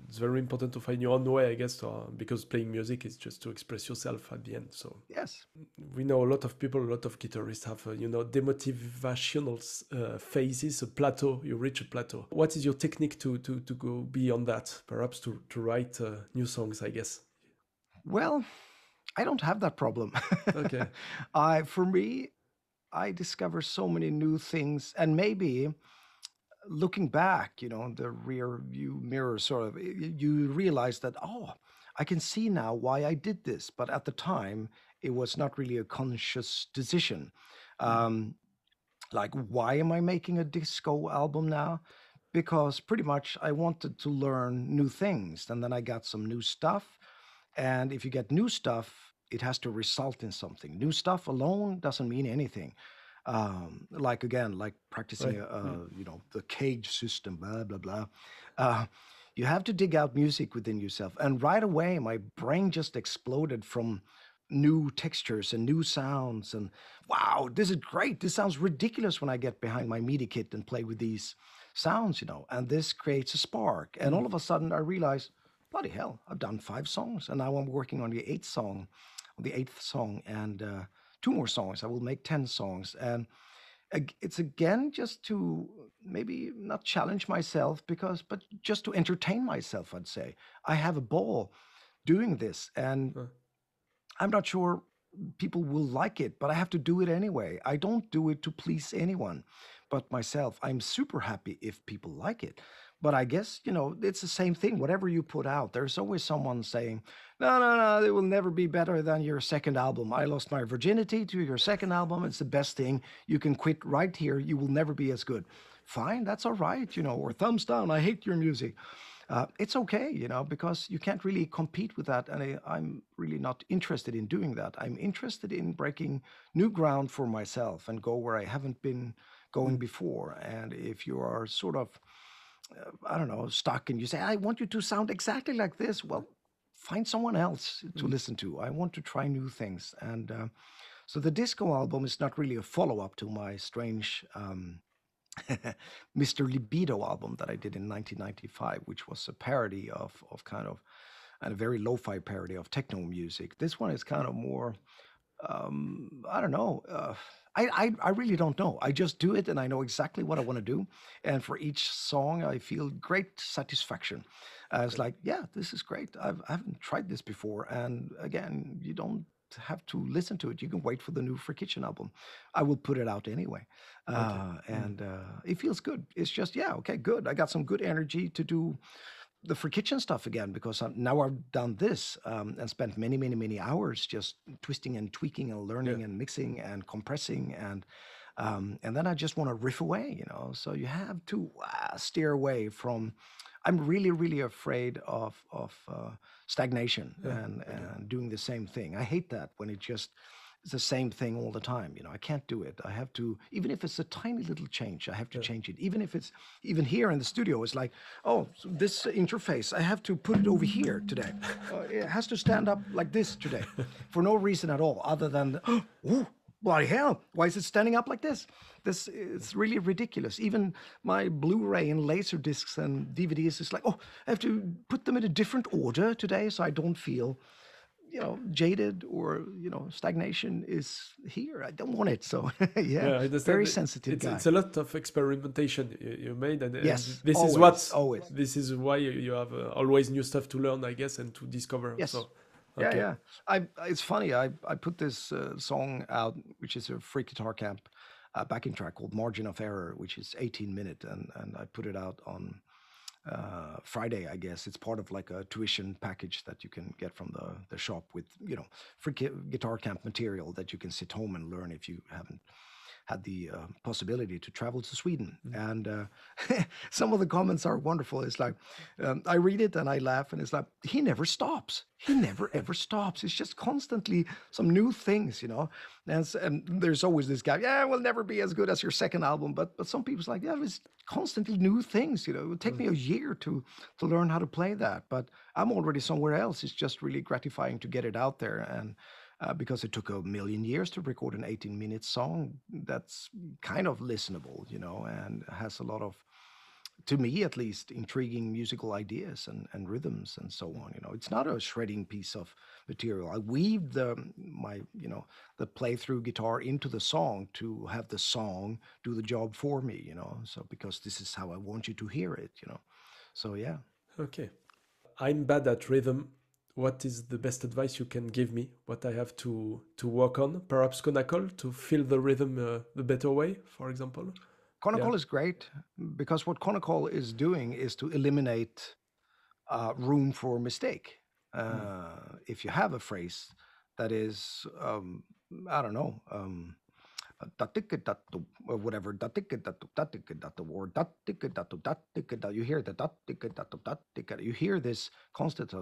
it's very important to find your own way, I guess, to, uh, because playing music is just to express yourself at the end. So yes, we know a lot of people, a lot of guitarists have, uh, you know, demotivational uh, phases, a plateau. You reach a plateau. What is your technique to to to go beyond that? Perhaps to to write uh, new songs, I guess. Well, I don't have that problem. [laughs] okay. I for me, I discover so many new things, and maybe looking back, you know, the rear view mirror sort of, you realize that, oh, I can see now why I did this. But at the time, it was not really a conscious decision. Mm. Um, like, why am I making a disco album now? because pretty much I wanted to learn new things. And then I got some new stuff. And if you get new stuff, it has to result in something. New stuff alone doesn't mean anything. Um, like again, like practicing, Right. uh, you know, the cage system, blah blah blah. Uh, you have to dig out music within yourself, and right away, my brain just exploded from new textures and new sounds. And wow, this is great. This sounds ridiculous when I get behind my MIDI kit and play with these sounds, you know. And this creates a spark. And all of a sudden, I realize, bloody hell, I've done five songs, and now I'm working on the eighth song, the eighth song, and uh, two more songs. I will make ten songs, and it's again just to maybe not challenge myself because, but just to entertain myself. I'd say I have a ball doing this, and Huh. I'm not sure people will like it, but I have to do it anyway. I don't do it to please anyone but myself. I'm super happy if people like it. But I guess, you know, it's the same thing. Whatever you put out, there's always someone saying, no, no, no, it will never be better than your second album. I lost my virginity to your second album. It's the best thing. You can quit right here. You will never be as good. Fine, that's all right, you know, or thumbs down. I hate your music uh, it's okay, you know, because you can't really compete with that. And I, I'm really not interested in doing that. I'm interested in breaking new ground for myself and go where I haven't been going before. And if you are sort of, uh, I don't know, stuck and you say, I want you to sound exactly like this, well, find someone else to listen to. I want to try new things. And uh, so the disco album is not really a follow up to my strange. Um, [laughs] Mr. Libido album that I did in 1995, which was a parody of of kind of and a very lo-fi parody of techno music. This one is kind of more um, I don't know. Uh, I, I I really don't know. I just do it, and I know exactly what I want to do. And for each song, I feel great satisfaction. Uh, it's like, yeah, this is great. I've, I haven't tried this before. And again, you don't have to listen to it. You can wait for the new Freak Kitchen album. I will put it out anyway. Okay. Uh, Mm. and uh, it feels good. It's just, yeah, okay, good. I got some good energy to do the Freak Kitchen stuff again because I'm, now I've done this um, and spent many, many, many hours just twisting and tweaking and learning and mixing and compressing and um, and then I just want to riff away, you know. So you have to uh, steer away from. I'm really, really afraid of of uh, stagnation Yeah. and and doing the same thing. I hate that when it just the same thing all the time. You know, I can't do it. I have to, even if it's a tiny little change, I have to change it. Even if it's even here in the studio, it's like, oh, so this interface, I have to put it over here today. Uh, [laughs] it has to stand up like this today, [laughs] for no reason at all, other than, [gasps] oh, bloody hell, why is it standing up like this? This it's really ridiculous. Even my Blu-ray and laser discs and DVDs is like, oh, I have to put them in a different order today, so I don't feel you know jaded or you know stagnation is here i don't want it so [laughs] yeah, Yeah, very sensitive it's, guy it's a lot of experimentation you, you made, and, and Yes, this is always, what always. this is why you you have uh, always new stuff to learn, I guess, and to discover. Yes. So, yeah yeah i it's funny i i put this uh, song out which is a freak guitar camp uh, backing track called margin of error which is 18 minute and and i put it out on uh, Friday, I guess. It's part of like a tuition package that you can get from the the shop with you know freak guitar camp material that you can sit home and learn if you haven't had the uh, possibility to travel to Sweden. And uh, [laughs] some of the comments are wonderful. It's like, um, I read it and I laugh, and it's like, he never stops. He never ever stops. It's just constantly some new things, you know. And, and there's always this guy, yeah, we'll never be as good as your second album. But but some people's like, yeah, it's constantly new things, you know. It would take me a year to to learn how to play that. But I'm already somewhere else. It's just really gratifying to get it out there and uh, because it took a million years to record an 18 minute song that's kind of listenable, you know, and has a lot of, to me at least, intriguing musical ideas and, and rhythms and so on. You know, it's not a shredding piece of material. I weave the my you know the playthrough guitar into the song to have the song do the job for me. You know, so because this is how I want you to hear it. You know, so yeah. Okay. I'm bad at rhythm. What is the best advice you can give me? What I have to to work on? Perhaps Konnakol to feel the rhythm uh, the better way, for example. Konnakol is great because what Konnakol is doing is to eliminate uh, room for mistake. Uh, If you have a phrase that is, um, I don't know, um, or whatever, or you hear the you hear this constant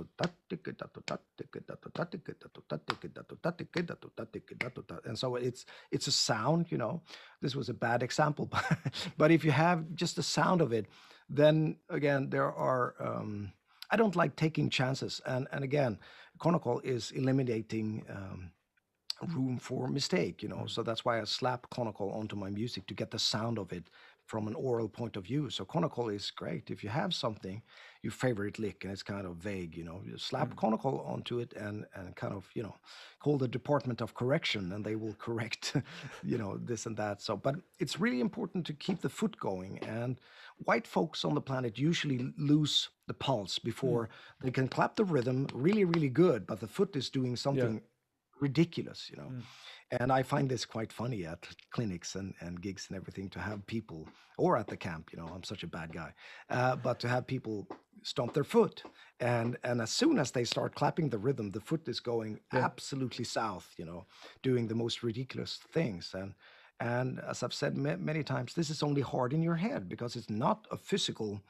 and so it's it's a sound, you know. This was a bad example, [laughs] but if you have just the sound of it, then again there are um, I don't like taking chances, and and again, Konnakol is eliminating. Um, room for mistake, you know. Mm. So that's why I slap Konnakol onto my music to get the sound of it from an oral point of view. So Konnakol is great. If you have something, your favorite lick, and it's kind of vague, you know, you slap mm. Konnakol onto it and and kind of, you know, call the Department of Correction and they will correct, [laughs] you know, this and that. So, but it's really important to keep the foot going. And white folks on the planet usually lose the pulse before mm. they can clap the rhythm really, really good, but the foot is doing something yeah ridiculous, you know. Mm. And I find this quite funny at clinics and, and gigs and everything to have people, or at the camp, you know, I'm such a bad guy, uh, but to have people stomp their foot. And, and as soon as they start clapping the rhythm, the foot is going yeah. absolutely south, you know, doing the most ridiculous things. And, and as I've said many times, this is only hard in your head because it's not a physical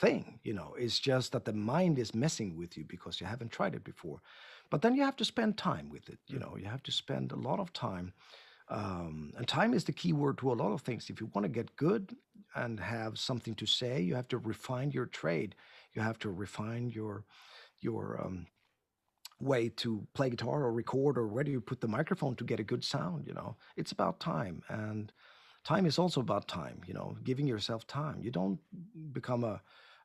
thing, you know, it's just that the mind is messing with you because you haven't tried it before. But then you have to spend time with it. You know, you have to spend a lot of time. Um, and time is the key word to a lot of things. If you want to get good and have something to say, you have to refine your trade. You have to refine your your um, way to play guitar or record or where do you put the microphone to get a good sound. You know, it's about time, and time is also about time. You know, giving yourself time. You don't become a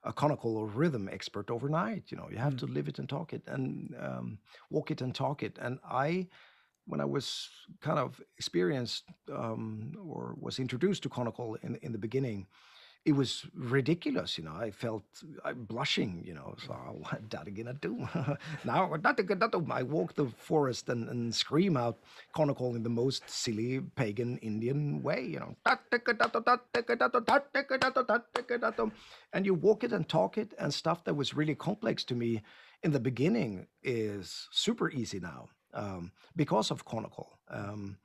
a Konnakol or rhythm expert overnight. You know, you have mm. to live it and talk it and um, walk it and talk it. And I, when I was kind of experienced um, or was introduced to Konnakol in in the beginning, it was ridiculous, you know. I felt I'm blushing, you know. So what [laughs] that gonna do? [laughs] now I walk the forest and, and scream out Konnakol in the most silly pagan Indian way, you know. And you walk it and talk it, and stuff that was really complex to me in the beginning is super easy now um, because of Konnakol. Um,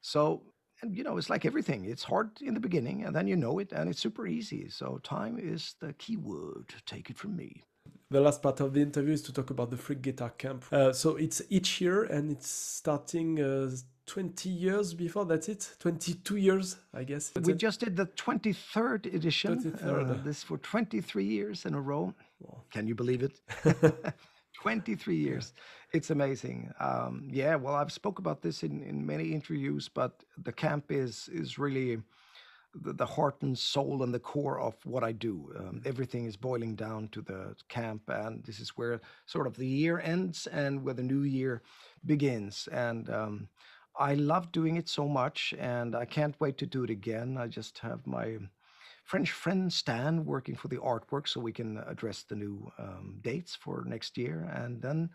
so and you know it's like everything it's hard in the beginning and then you know it and it's super easy so time is the key word take it from me. The last part of the interview is to talk about the freak guitar camp. Uh, so it's each year and it's starting uh, 20 years before that's it? 22 years i guess we it. just did the 23rd edition 23rd. Uh, this for 23 years in a row. Can you believe it [laughs] [laughs] 23 years. It's amazing. Um, yeah, well, I've spoke about this in, in many interviews, but the camp is is really the, the heart and soul and the core of what I do. Um, everything is boiling down to the camp, and this is where sort of the year ends and where the new year begins. And um, I love doing it so much, and I can't wait to do it again. I just have my French friend Stan working for the artwork so we can address the new um, dates for next year. And then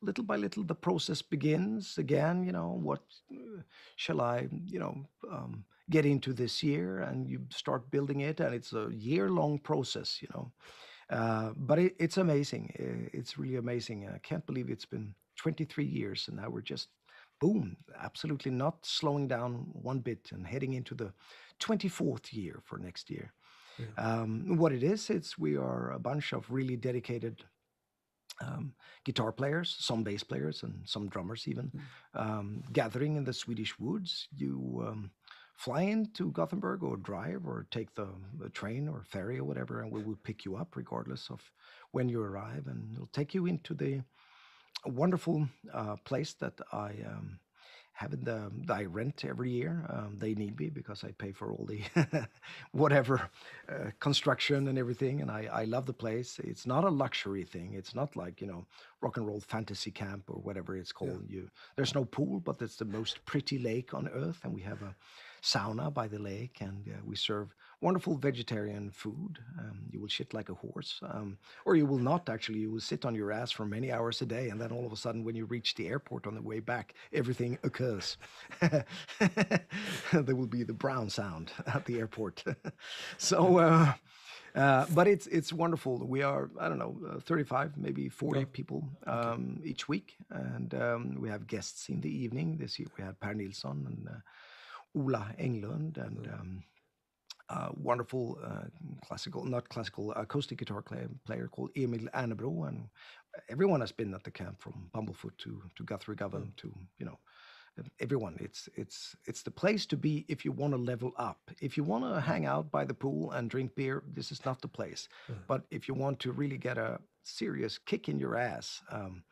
little by little, the process begins again. You know, what uh, shall I, you know, um, get into this year? And you start building it, and it's a year long process, you know. Uh, but it, it's amazing. It's really amazing. I can't believe it's been 23 years, and now we're just boom, absolutely not slowing down one bit and heading into the 24th year for next year. Yeah. Um, what it is, it's we are a bunch of really dedicated um, guitar players, some bass players, and some drummers even, mm. um, gathering in the Swedish woods. You um, fly into Gothenburg or drive or take the, the, train or ferry or whatever, and we will pick you up regardless of when you arrive, and it'll take you into the wonderful uh, place that I um, having the, the I rent every year. Um, they need me because I pay for all the [laughs] whatever uh, construction and everything, and I, I love the place. It's not a luxury thing. It's not like you know rock and roll fantasy camp or whatever it's called. Yeah. You there's no pool, but it's the most pretty lake on earth, and we have a sauna by the lake, and uh, we serve wonderful vegetarian food. Um, you will shit like a horse, um, or you will not actually. You will sit on your ass for many hours a day, and then all of a sudden, when you reach the airport on the way back, everything occurs. [laughs] there will be the brown sound [laughs] at the airport. [laughs] so. Uh, uh, but it's it's wonderful. We are I don't know uh, 35 maybe 40 yeah. people um, okay. each week, and um, we have guests in the evening. This year we had Per Nilsson and uh, Ola Englund and um, a wonderful uh, classical, not classical, acoustic guitar player called Emil Ernebro. And everyone has been at the camp from Bumblefoot to, to Guthrie Govan to, you know, everyone. It's it's it's the place to be if you want to level up. If you want to hang out by the pool and drink beer this is not the place. Mm. but if you want to really get a serious kick in your ass um,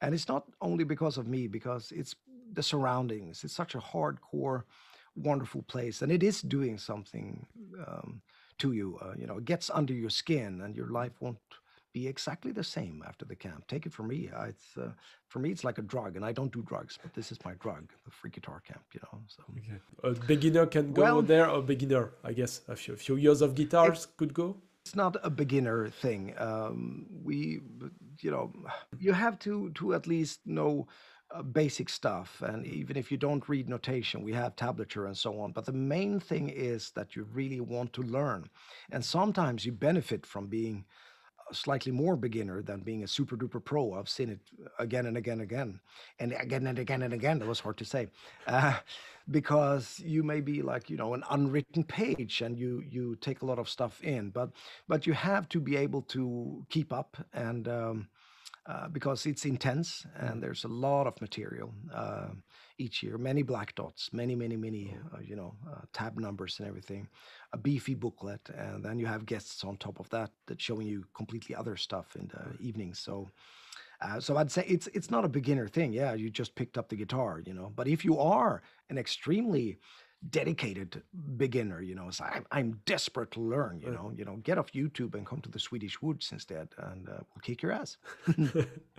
and it's not only because of me because it's the surroundings. It's such a hardcore wonderful place and it is doing something um, to you uh, you know it gets under your skin and your life won't be exactly the same after the camp. Take it from me. I, it's uh, for me, it's like a drug, and I don't do drugs, but this is my drug, the freak guitar camp. You know, so okay. a beginner can go well, there. A beginner, I guess, a few, a few years of guitars could go. It's not a beginner thing. Um, we, you know, you have to to at least know. Uh, basic stuff and even if you don't read notation we have tablature and so on but the main thing is that you really want to learn and sometimes you benefit from being slightly more beginner than being a super duper pro. I've seen it again and again and again, and again and again and again. That was hard to say, [laughs] uh, because you may be like you know an unwritten page, and you you take a lot of stuff in, but but you have to be able to keep up and. Um, uh, because it's intense and there's a lot of material uh, each year. Many black dots, many, many, many, oh. uh, you know, uh, tab numbers and everything. A beefy booklet, and then you have guests on top of that that's showing you completely other stuff in the evenings. So. Uh, so I'd say it's it's not a beginner thing. Yeah, you just picked up the guitar, you know. But if you are an extremely dedicated beginner, you know. So I'm, I'm desperate to learn, you know. You know, get off YouTube and come to the Swedish woods instead, and uh, we'll kick your ass. [laughs]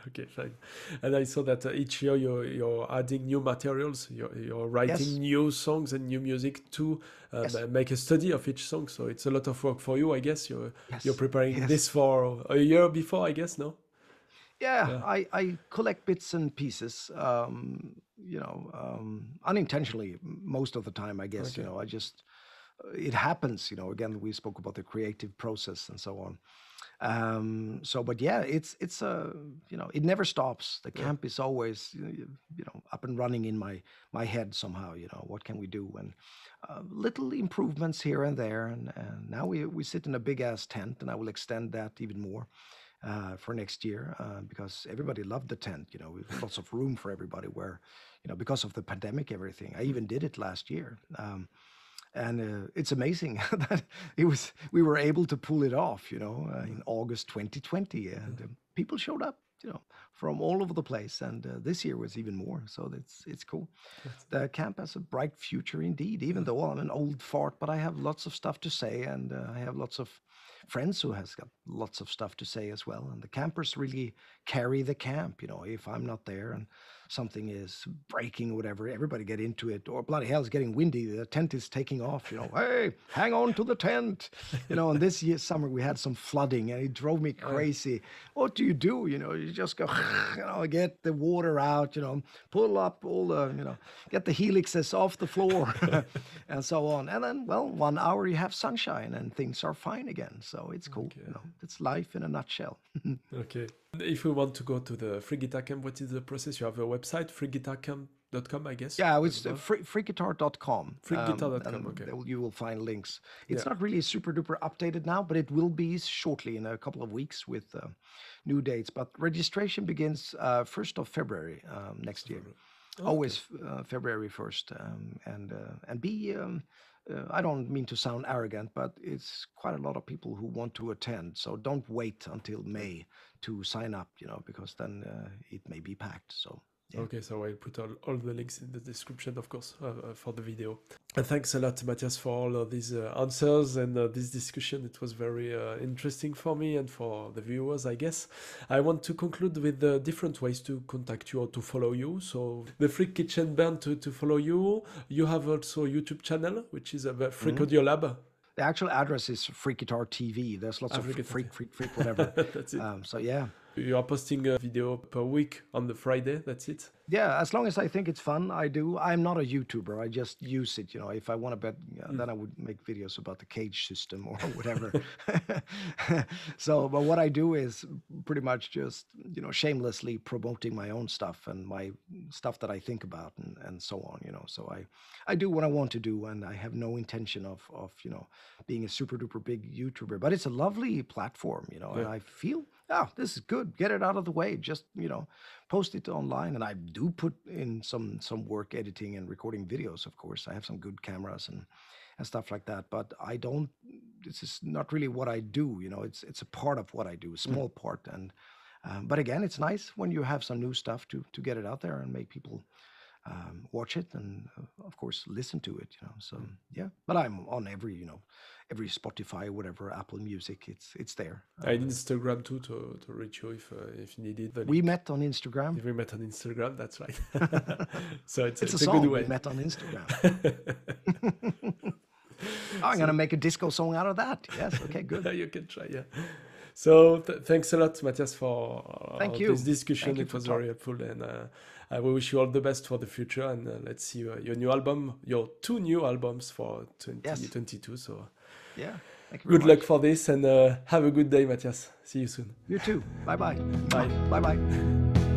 okay, fine. And I saw that uh, each year you're you're adding new materials. You're you're writing yes. new songs and new music to um, yes. make a study of each song. So it's a lot of work for you, I guess. You're yes. you're preparing this for a year before, I guess. No. Yeah, yeah, I, I collect bits and pieces. Um, you know, um, unintentionally most of the time, I guess. Okay. You know, I just uh, it happens. You know, again, we spoke about the creative process and so on. Um, so, but yeah, it's it's a you know, it never stops. The camp yeah. is always you know up and running in my my head somehow. You know, what can we do? And uh, little improvements here and there. And, and now we we sit in a big ass tent, and I will extend that even more uh, for next year uh, because everybody loved the tent. You know, we've lots of room for everybody. Where, you know, because of the pandemic, everything. I even did it last year, um, and uh, it's amazing [laughs] that it was. We were able to pull it off. You know, uh, in August 2020, and uh, people showed up. You know, from all over the place, and uh, this year was even more. So it's it's cool. The camp has a bright future indeed. Even though I'm an old fart, but I have lots of stuff to say, and I have lots of friends who has got lots of stuff to say as well. And the campers really carry the camp. You know, if I'm not there and something is breaking or whatever, everybody get into it. Or bloody hell, it's getting windy. The tent is taking off. You know, hey, hang on to the tent. You know, and this year summer we had some flooding and it drove me crazy. What do you do? You know, you just go, [laughs] you know, get the water out. You know, pull up all the, you know, get the helixes off the floor, [laughs] and so on. And then, well, one hour you have sunshine and things are fine again. So it's oh cool. Okay. You know, it's life in a nutshell. [laughs] okay. If we want to go to the freak guitar camp, what is the process? You have a website, freakguitarcamp.com, I guess. Yeah, it's uh, free, freakguitar.com. Freakguitar.com, um, okay. You will find links. It's yeah. not really super duper updated now, but it will be shortly in a couple of weeks with uh, new dates. But registration begins uh, 1st of February um, next year. Okay. Always uh, February 1st. Um, and, uh, and be. Um, uh, I don't mean to sound arrogant, but it's quite a lot of people who want to attend. So don't wait until May to sign up, you know, because then uh, it may be packed. So yeah. Okay, so I'll put all, all the links in the description, of course, uh, uh, for the video. And thanks a lot, Mattias, for all of these uh, answers and uh, this discussion. It was very uh, interesting for me and for the viewers, I guess. I want to conclude with the different ways to contact you or to follow you. So the Freak Kitchen Band to, to follow you. You have also a YouTube channel, which is a Freak mm-hmm. Audio Lab. The actual address is Freak Guitar TV. There's lots of freak, freak, freak, freak, whatever. [laughs] That's it. Um, so yeah. You are posting a video per week on the Friday. That's it. Yeah, as long as I think it's fun, I do. I'm not a YouTuber. I just use it. You know, if I want to bet, yeah, hmm. then I would make videos about the cage system or [laughs] whatever. [laughs] so, but what I do is pretty much just you know shamelessly promoting my own stuff and my stuff that I think about and and so on. You know, so I I do what I want to do, and I have no intention of of you know being a super duper big YouTuber. But it's a lovely platform, you know, and I feel oh, this is good. Get it out of the way. Just you know, post it online. And I do put in some some work editing and recording videos. Of course, I have some good cameras and and stuff like that. But I don't. This is not really what I do. You know, it's it's a part of what I do, a small part. And um, but again, it's nice when you have some new stuff to to get it out there and make people um, watch it and uh, of course listen to it you know so yeah but i'm on every you know every spotify whatever apple music it's it's there i And Instagram too to, to reach you if uh, if you need it. But we met on instagram we met on Instagram. That's right. [laughs] [laughs] so it's, it's, it's, a a, song good we way. met on instagram [laughs] i'm gonna make a disco song out of that yes okay good you can try, yeah. So th- thanks a lot, Mattias, for uh, Thank you. this discussion. Thank it was very helpful, and uh, I will wish you all the best for the future. And uh, let's see uh, your new album, your two new albums for 2022. So yeah good luck much. for this, and uh, have a good day, Mattias. See you soon. you too bye bye Bye. bye bye